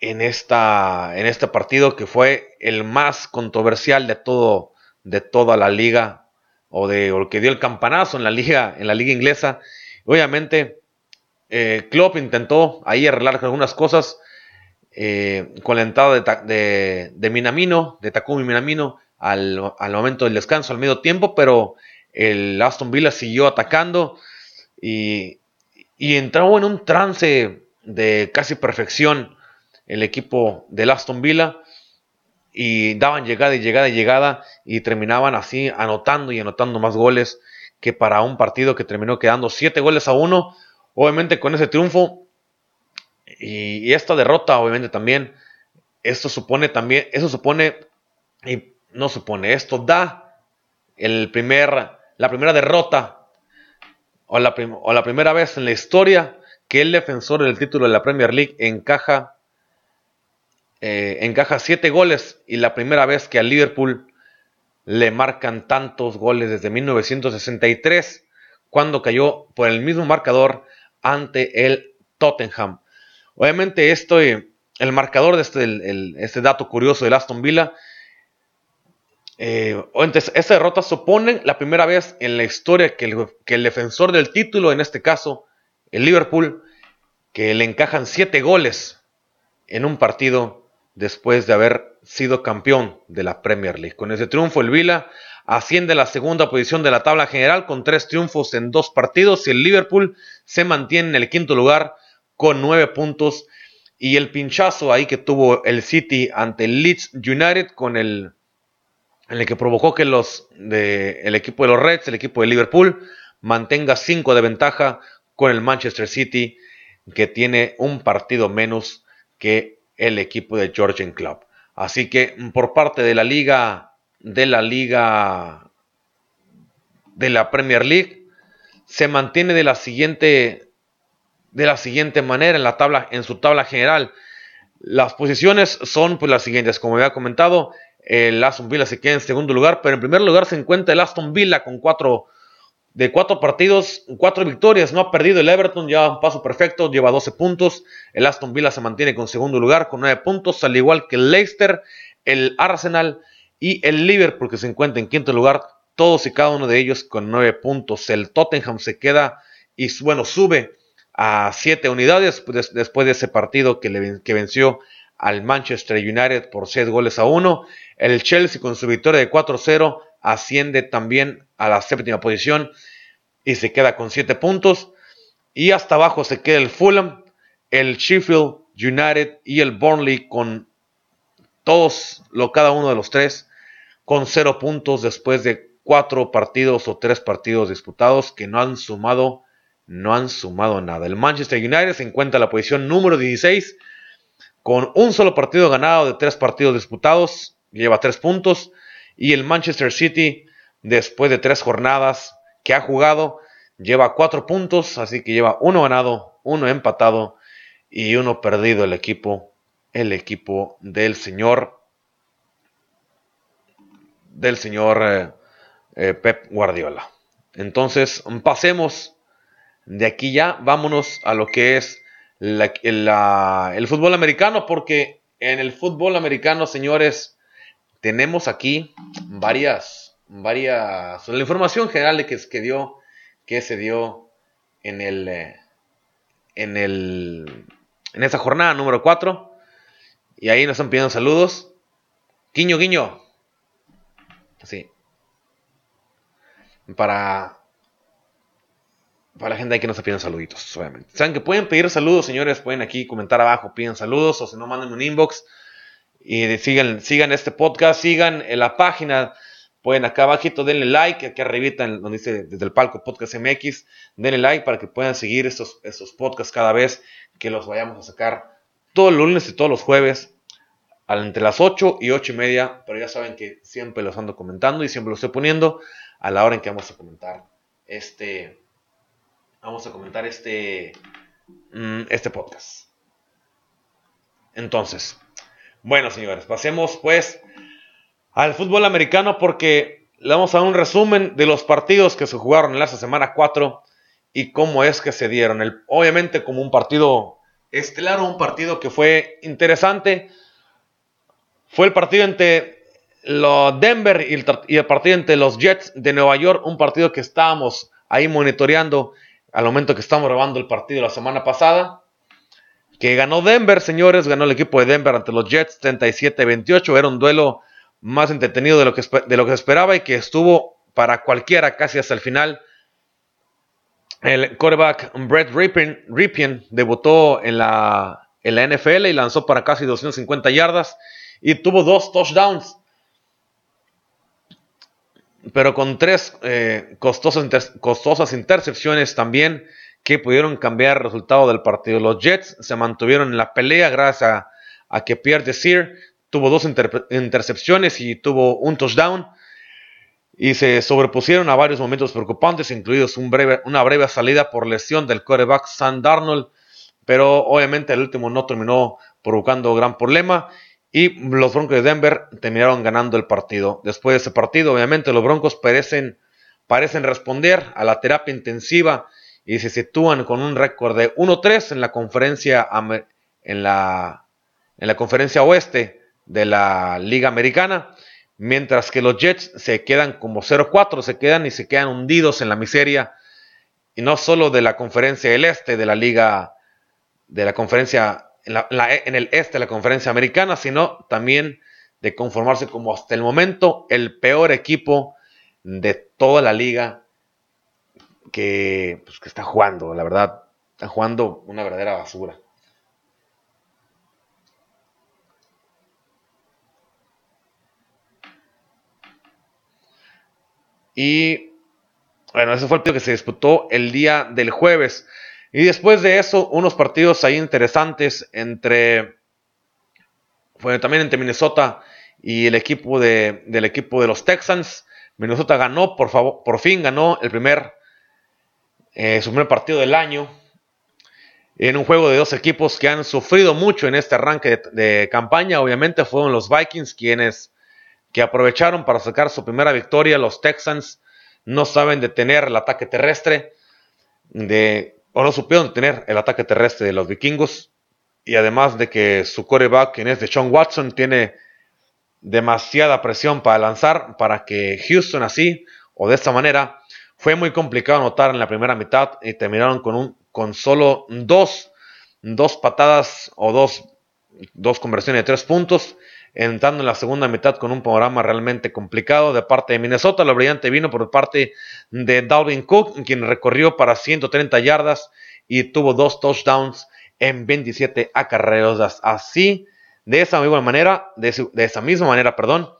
en, esta, en este partido que fue el más controversial de, todo, de toda la liga o de el que dio el campanazo en la liga, en la liga inglesa. Obviamente, eh, Klopp intentó ahí arreglar algunas cosas eh, con la entrada de, Minamino, de Takumi Minamino, al, al, momento del descanso, al medio tiempo, pero el Aston Villa siguió atacando y, y entró en un trance de casi perfección el equipo del Aston Villa y daban llegada y llegada y llegada y terminaban así anotando y anotando más goles que para un partido que terminó quedando 7 goles a 1. Obviamente con ese triunfo y, esta derrota obviamente también, esto supone también, eso supone, y no supone, esto da el primer, la primera derrota o la, primera vez en la historia que el defensor del título de la Premier League encaja eh, encaja 7 goles y la primera vez que al Liverpool le marcan tantos goles desde 1963 cuando cayó por el mismo marcador ante el Tottenham. Obviamente esto, eh, el marcador de este, este, dato curioso del Aston Villa, eh, entonces, esta derrota supone la primera vez en la historia que el, que el, defensor del título, en este caso el Liverpool, que le encajan 7 goles en un partido después de haber sido campeón de la Premier League. Con ese triunfo el Villa asciende a la segunda posición de la tabla general con tres triunfos en dos partidos y el Liverpool se mantiene en el quinto lugar con nueve puntos y el pinchazo ahí que tuvo el City ante el Leeds United con el, el que provocó que los el equipo de los Reds, el equipo de Liverpool, mantenga cinco de ventaja con el Manchester City que tiene un partido menos que el equipo de Georgian Club. Así que por parte de la liga de la liga de la Premier League se mantiene de la siguiente de la siguiente manera en la tabla en su tabla general. Las posiciones son pues las siguientes, como había comentado, el Aston Villa se queda en segundo lugar, pero en primer lugar se encuentra el Aston Villa con cuatro de cuatro partidos, cuatro victorias, no ha perdido el Everton, ya un paso perfecto, lleva 12 puntos, el Aston Villa se mantiene con segundo lugar con 9 puntos, al igual que el Leicester, el Arsenal y el Liverpool que se encuentra en quinto lugar, todos y cada uno de ellos con nueve puntos. El Tottenham se queda y bueno, sube a siete unidades después de ese partido que, que venció al Manchester United por seis goles a uno. El Chelsea con su victoria de 4-0 asciende también a la séptima posición y se queda con siete puntos. Y hasta abajo se queda el Fulham, el Sheffield United y el Burnley con todos, lo, cada uno de los tres con cero puntos después de cuatro partidos o tres partidos disputados que no han sumado, no han sumado nada. El Manchester United se encuentra en la posición número 16 con un solo partido ganado de tres partidos disputados, lleva tres puntos. Y el Manchester City, después de tres jornadas que ha jugado, lleva cuatro puntos, así que lleva uno ganado, uno empatado y uno perdido el equipo, el equipo del señor del señor eh, eh, Pep Guardiola. Entonces, pasemos de aquí ya, vámonos a lo que es el fútbol americano, porque en el fútbol americano, señores, tenemos aquí varias, varias, la información general de que, que dio, que se dio en el, eh, en el, en esa jornada número 4. Y ahí nos están pidiendo saludos. Guiño, guiño. Sí. Para, para la gente que nos piden saluditos, obviamente. Saben que pueden pedir saludos, señores. Pueden aquí comentar abajo, piden saludos. O si no, manden un inbox. Y sigan, sigan este podcast, sigan en la página. Pueden acá abajito, denle like, aquí arribita donde dice desde el palco Podcast MX, denle like para que puedan seguir estos, estos podcasts cada vez que los vayamos a sacar todos los lunes y todos los jueves entre las 8 y 8 y media, pero ya saben que siempre los ando comentando y siempre los estoy poniendo a la hora en que vamos a comentar este, vamos a comentar este, mm, este podcast. Entonces, bueno señores, pasemos pues al fútbol americano porque le vamos a un resumen de los partidos que se jugaron en la semana 4 y cómo es que se dieron. Obviamente como un partido estelar, un partido que fue interesante fue el partido entre los Denver y el, partido entre los Jets de Nueva York, un partido que estábamos ahí monitoreando al momento que estamos grabando el partido la semana pasada. Que ganó Denver, señores, ganó el equipo de Denver ante los Jets 37-28. Era un duelo más entretenido de lo, que, de lo que se esperaba y que estuvo para cualquiera casi hasta el final. El quarterback Brett Ripien, debutó en la, en la NFL y lanzó para casi 250 yardas y tuvo dos touchdowns. Pero con tres eh, costosas, costosas intercepciones también que pudieron cambiar el resultado del partido. Los Jets se mantuvieron en la pelea gracias a, que Pierre Desir tuvo dos intercepciones y tuvo un touchdown. y se sobrepusieron a varios momentos preocupantes, incluidos una breve salida por lesión del quarterback Sam Darnold, pero obviamente el último no terminó provocando gran problema y los Broncos de Denver terminaron ganando el partido. Después de ese partido, obviamente los Broncos parecen, parecen responder a la terapia intensiva y se sitúan con un récord de 1-3 en la conferencia en la, en la conferencia oeste de la Liga Americana, mientras que los Jets se quedan como 0-4, se quedan y se quedan hundidos en la miseria, y no solo de la conferencia del este de la Liga, de la conferencia, en, el este de la conferencia americana, sino también de conformarse como hasta el momento el peor equipo de toda la liga que, pues, que está jugando, la verdad, está jugando una verdadera basura. Y bueno, ese fue el partido que se disputó el día del jueves. Y después de eso, unos partidos ahí interesantes entre. Fue también entre Minnesota y el equipo de, del equipo de los Texans. Minnesota ganó, por, favor, por fin ganó el primer eh, su primer partido del año, en un juego de dos equipos que han sufrido mucho en este arranque de, campaña. Obviamente fueron los Vikings quienes que aprovecharon para sacar su primera victoria. Los Texans no saben detener el ataque terrestre de, no supieron detener el ataque terrestre de los vikingos. Y además de que su coreback, quien es de Sean Watson, tiene demasiada presión para lanzar para que Houston así o de esta manera fue muy complicado anotar en la primera mitad y terminaron con, un, con solo dos, dos patadas o dos, dos conversiones de tres puntos, entrando en la segunda mitad con un panorama realmente complicado de parte de Minnesota. Lo brillante vino por parte de Dalvin Cook, quien recorrió para 130 yardas y tuvo dos touchdowns en 27 acarreos. Así, de esa misma manera, de, esa misma manera, perdón,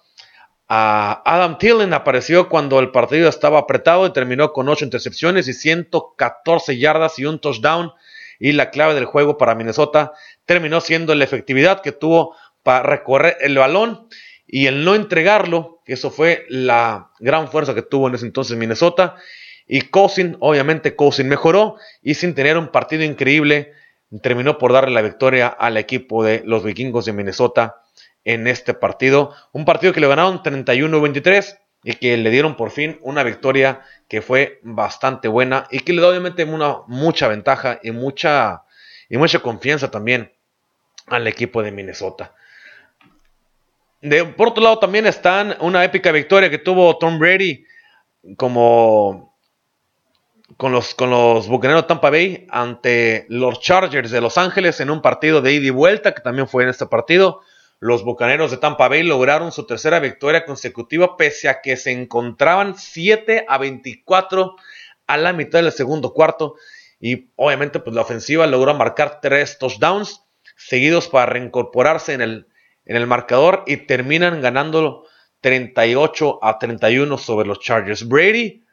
Adam Thielen apareció cuando el partido estaba apretado y terminó con 8 intercepciones y 114 yardas y un touchdown. Y la clave del juego para Minnesota terminó siendo la efectividad que tuvo para recorrer el balón y el no entregarlo, eso fue la gran fuerza que tuvo en ese entonces Minnesota. Y Cousin, obviamente Cousin mejoró y sin tener un partido increíble, terminó por darle la victoria al equipo de los vikingos de Minnesota en este partido. Un partido que le ganaron 31-23 y que le dieron por fin una victoria que fue bastante buena y que le da obviamente una, mucha ventaja y mucha, y mucha confianza también al equipo de Minnesota. De, por otro lado también están una épica victoria que tuvo Tom Brady como con los, con los Bucaneros Tampa Bay ante los Chargers de Los Ángeles en un partido de ida y vuelta que también fue en este partido. Los Bucaneros de Tampa Bay lograron su tercera victoria consecutiva pese a que se encontraban 7 a 24 a la mitad del segundo cuarto y obviamente pues la ofensiva logró marcar tres touchdowns seguidos para reincorporarse en el, en el marcador y terminan ganándolo 38 a 31 sobre los Chargers. Brady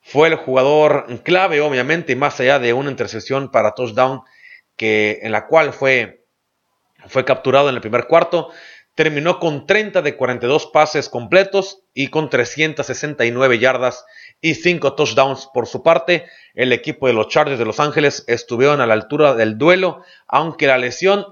fue el jugador clave obviamente más allá de una intercesión para touchdown que en la cual fue fue capturado en el primer cuarto, terminó con 30 de 42 pases completos y con 369 yardas y 5 touchdowns por su parte. El equipo de los Chargers de Los Ángeles estuvieron a la altura del duelo, aunque la lesión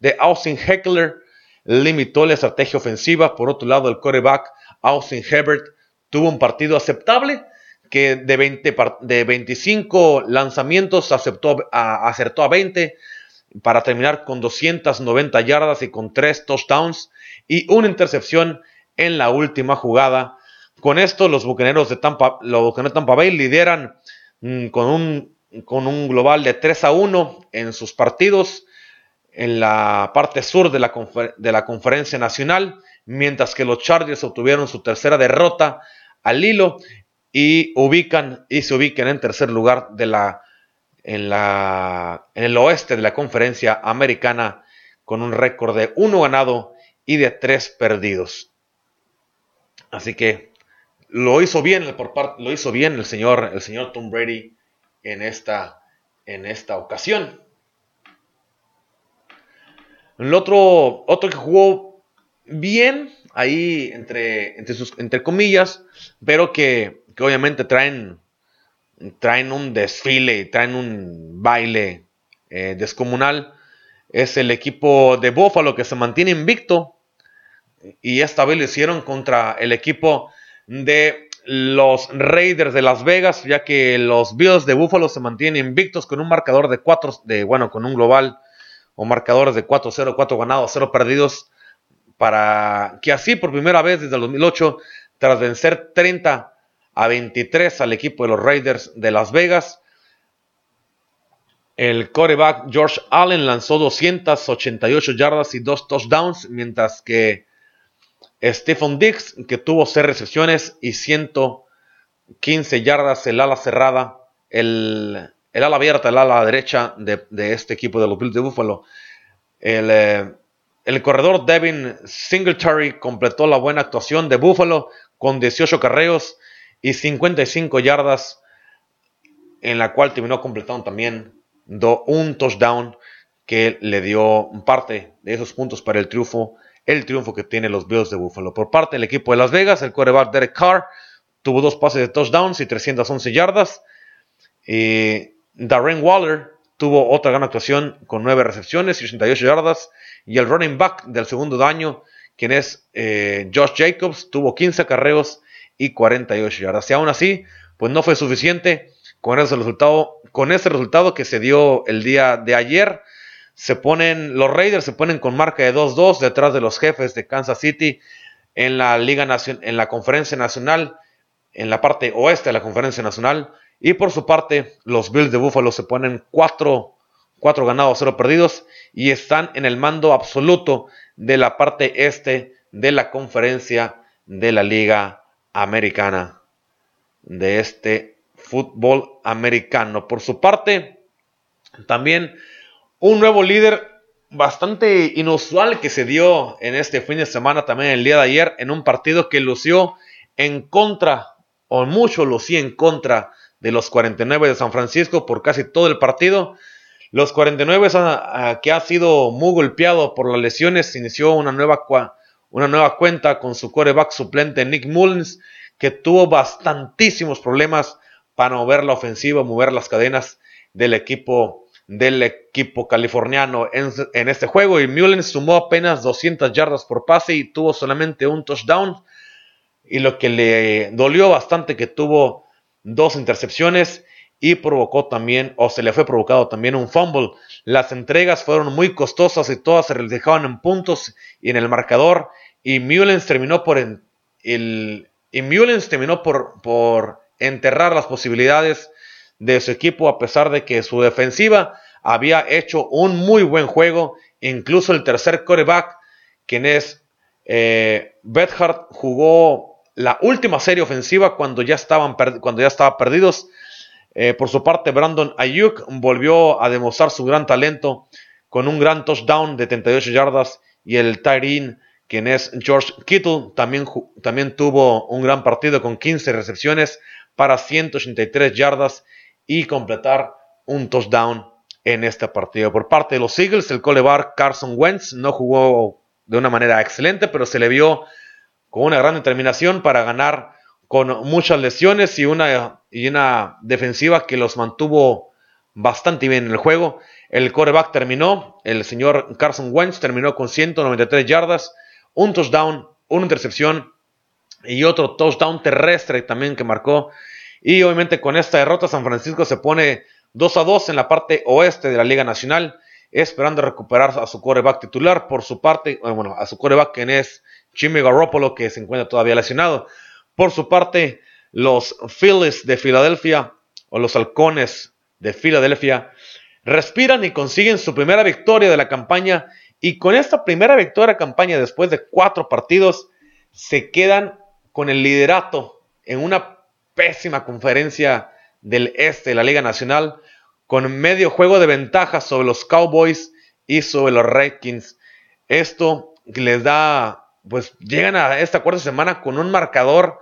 de Austin Heckler limitó la estrategia ofensiva. Por otro lado, el quarterback Austin Herbert tuvo un partido aceptable que de, 20, de 25 lanzamientos aceptó, acertó a 20, para terminar con 290 yardas y con 3 touchdowns y una intercepción en la última jugada. Con esto los bucaneros de Tampa, los de Tampa Bay lideran mm, con, un, con un global de 3 a 1 en sus partidos en la parte sur de la, de la conferencia nacional, mientras que los Chargers obtuvieron su tercera derrota al hilo y ubican y se ubican en tercer lugar de la en, la, en el oeste de la conferencia americana con un récord de uno ganado y de tres perdidos. Así que lo hizo bien por parte, lo hizo bien el señor, el señor Tom Brady en esta, en esta ocasión. El otro, otro que jugó bien ahí entre, entre, sus, comillas, pero que, que obviamente traen, traen un desfile, traen un baile eh, descomunal. Es el equipo de Buffalo que se mantiene invicto. Y esta vez lo hicieron contra el equipo de los Raiders de Las Vegas, ya que los Bills de Buffalo se mantienen invictos con un marcador de 4, de, bueno, con un global o marcadores de 4-0, 4 ganados, 0 perdidos, para que así por primera vez desde el 2008, tras vencer 30 a 23 al equipo de los Raiders de Las Vegas, el quarterback George Allen lanzó 288 yardas y 2 touchdowns, mientras que Stephen Dix, que tuvo 6 recepciones y 115 yardas, el ala cerrada, el, ala abierta, el ala derecha de, este equipo de los Bills de Buffalo. El, eh, el corredor Devin Singletary completó la buena actuación de Buffalo con 18 carreos y 55 yardas, en la cual terminó completando también un touchdown que le dio parte de esos puntos para el triunfo, el triunfo que tiene los Bills de Buffalo. Por parte del equipo de Las Vegas, el quarterback Derek Carr tuvo dos pases de touchdowns y 311 yardas. Y Darren Waller tuvo otra gran actuación con 9 recepciones y 88 yardas. Y el running back del segundo daño, quien es eh, Josh Jacobs, tuvo 15 carreos y 48 yardas. Y aún así, pues no fue suficiente con ese resultado, con ese resultado que se dio el día de ayer. Se ponen, los Raiders se ponen con marca de 2-2 detrás de los jefes de Kansas City en la Liga Nacional, en la Conferencia Nacional, en la parte oeste de la Conferencia Nacional. Y por su parte, los Bills de Buffalo se ponen 4, 4 ganados, 0 perdidos y están en el mando absoluto de la parte este de la conferencia de la Liga Americana de este fútbol americano. Por su parte, también un nuevo líder bastante inusual que se dio en este fin de semana, también el día de ayer, en un partido que lució en contra, o mucho lucía en contra de los 49 de San Francisco por casi todo el partido. Los 49 que ha sido muy golpeado por las lesiones, inició una nueva, una nueva cuenta con su coreback suplente Nick Mullins, que tuvo bastantísimos problemas para mover la ofensiva, mover las cadenas del equipo del equipo californiano en, este juego. Y Mullins sumó apenas 200 yardas por pase y tuvo solamente un touchdown. Y lo que le dolió bastante que tuvo dos intercepciones y provocó también o se le fue provocado también un fumble. Las entregas fueron muy costosas y todas se reflejaban en puntos y en el marcador y Mullins terminó por el, y terminó por, por enterrar las posibilidades de su equipo a pesar de que su defensiva había hecho un muy buen juego. Incluso el tercer coreback, quien es eh, jugó la última serie ofensiva cuando ya estaban, cuando ya estaban perdidos. Eh, por su parte, Brandon Ayuk volvió a demostrar su gran talento con un gran touchdown de 38 yardas y el Tyrene quien es George Kittle, también, también tuvo un gran partido con 15 recepciones para 183 yardas y completar un touchdown en este partido. Por parte de los Eagles, el colebar Carson Wentz no jugó de una manera excelente, pero se le vio con una gran determinación para ganar con muchas lesiones y una, y una defensiva que los mantuvo bastante bien en el juego. El coreback terminó, el señor Carson Wentz terminó con 193 yardas, un touchdown, una intercepción y otro touchdown terrestre también que marcó. Y obviamente con esta derrota San Francisco se pone 2 a 2 en la parte oeste de la Liga Nacional, esperando recuperar a su coreback titular. Por su parte, eh, bueno, a su coreback quien es Jimmy Garoppolo, que se encuentra todavía lesionado. Por su parte, los Phillies de Filadelfia, o los Halcones de Filadelfia, respiran y consiguen su primera victoria de la campaña y con esta primera victoria campaña después de cuatro partidos, se quedan con el liderato en una pésima conferencia del este de la Liga Nacional, con medio juego de ventaja sobre los Cowboys y sobre los Redskins. Esto les da, pues llegan a esta cuarta semana con un marcador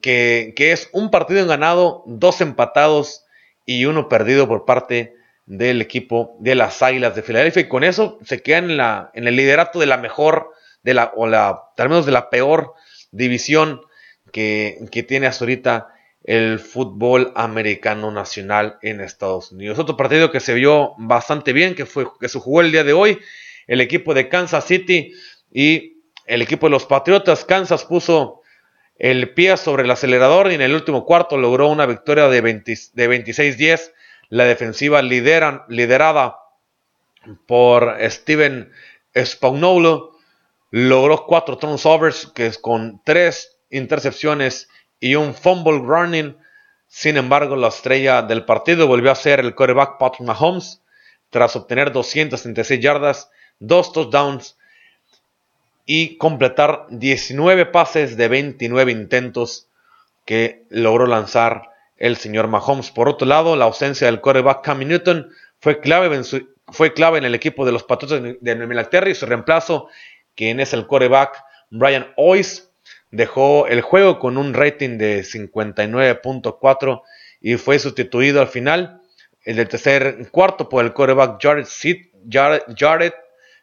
que, que es un partido ganado, dos empatados y uno perdido por parte del equipo de las Águilas de Filadelfia y con eso se quedan en, la, en el liderato de la mejor de la, o la, al menos de la peor división que, que tiene hasta ahorita el fútbol americano nacional en Estados Unidos. Otro partido que se vio bastante bien, que, fue, que se jugó el día de hoy, el equipo de Kansas City y el equipo de los Patriotas. Kansas puso el pie sobre el acelerador y en el último cuarto logró una victoria de, de 26-10. La defensiva liderada por Steven Spagnuolo logró cuatro turnovers que es con tres intercepciones y un fumble running. Sin embargo, la estrella del partido volvió a ser el quarterback Patrick Mahomes tras obtener 236 yardas, dos touchdowns y completar 19 pases de 29 intentos que logró lanzar el señor Mahomes. Por otro lado, la ausencia del quarterback Cam Newton fue clave en, fue clave en el equipo de los Patriotas de Nueva Inglaterra y su reemplazo, quien es el quarterback Brian Oyce, dejó el juego con un rating de 59.4 y fue sustituido al final el del tercer cuarto por el quarterback Jared, Sid, Jared,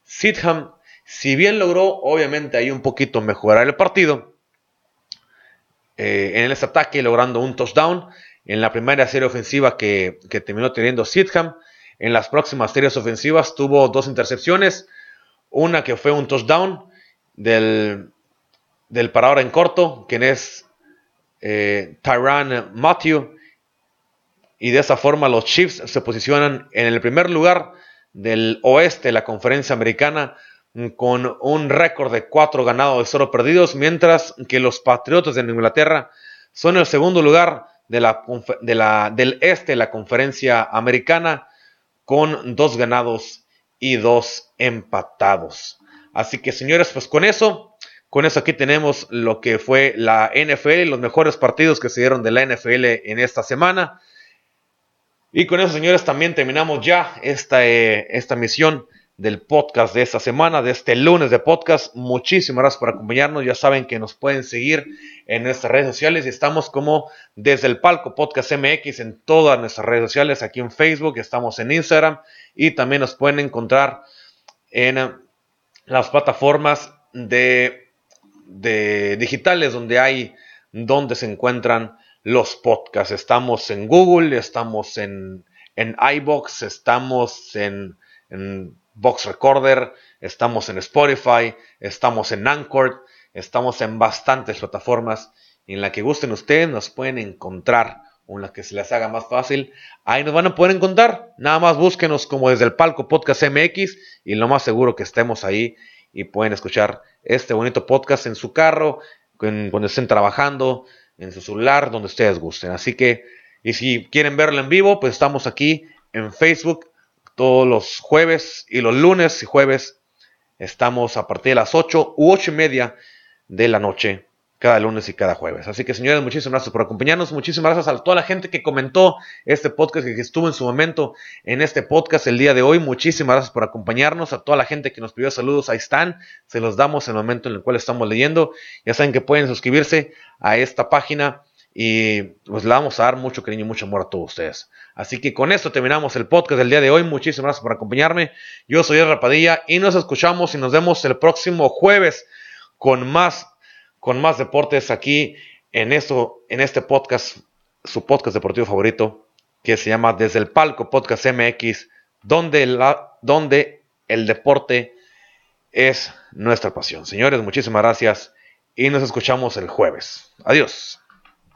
Sidham. Si bien logró, obviamente, ahí un poquito mejorar el partido eh, en ese ataque, logrando un touchdown en la primera serie ofensiva que, terminó teniendo Sidham. En las próximas series ofensivas tuvo dos intercepciones, una que fue un touchdown del del parador en corto, quien es eh, Tyran Matthew. Y de esa forma los Chiefs se posicionan en el primer lugar del oeste de la conferencia americana con un récord de 4 ganados y 0 perdidos, mientras que los Patriotas de Inglaterra son el segundo lugar de la, de la, del este de la conferencia americana con 2 ganados y 2 empatados. Así que señores, pues con eso con eso aquí tenemos lo que fue la NFL, los mejores partidos que se dieron de la NFL en esta semana. Y con eso, señores, también terminamos ya esta, eh, esta misión del podcast de esta semana, de este lunes de podcast. Muchísimas gracias por acompañarnos. Ya saben que nos pueden seguir en nuestras redes sociales estamos como desde el palco podcast MX en todas nuestras redes sociales, aquí en Facebook, estamos en Instagram y también nos pueden encontrar en las plataformas de digitales donde hay, donde se encuentran los podcasts. Estamos en Google, estamos en, en iBox, estamos en Box Recorder, estamos en Spotify, estamos en Anchor, estamos en bastantes plataformas. en la que gusten ustedes nos pueden encontrar o en la que se les haga más fácil. Ahí nos van a poder encontrar. Nada más búsquenos como desde el palco Podcast MX y lo más seguro que estemos ahí y pueden escuchar este bonito podcast en su carro, cuando estén trabajando, en su celular, donde ustedes gusten. Así que, y si quieren verlo en vivo, pues estamos aquí en Facebook todos los jueves y los lunes y jueves. Estamos a partir de las 8 u 8 y media de la noche cada lunes y cada jueves. Así que señores, muchísimas gracias por acompañarnos. Muchísimas gracias a toda la gente que comentó este podcast, que estuvo en su momento en este podcast el día de hoy. Muchísimas gracias por acompañarnos. A toda la gente que nos pidió saludos, ahí están. Se los damos en el momento en el cual estamos leyendo. Ya saben que pueden suscribirse a esta página y pues le vamos a dar mucho cariño y mucho amor a todos ustedes. Así que con esto terminamos el podcast del día de hoy. Muchísimas gracias por acompañarme. Yo soy El Padilla y nos escuchamos y nos vemos el próximo jueves con más con más deportes aquí en, esto, en este podcast, su podcast deportivo favorito, que se llama Desde el Palco Podcast MX, donde, la, donde el deporte es nuestra pasión. Señores, muchísimas gracias y nos escuchamos el jueves. Adiós.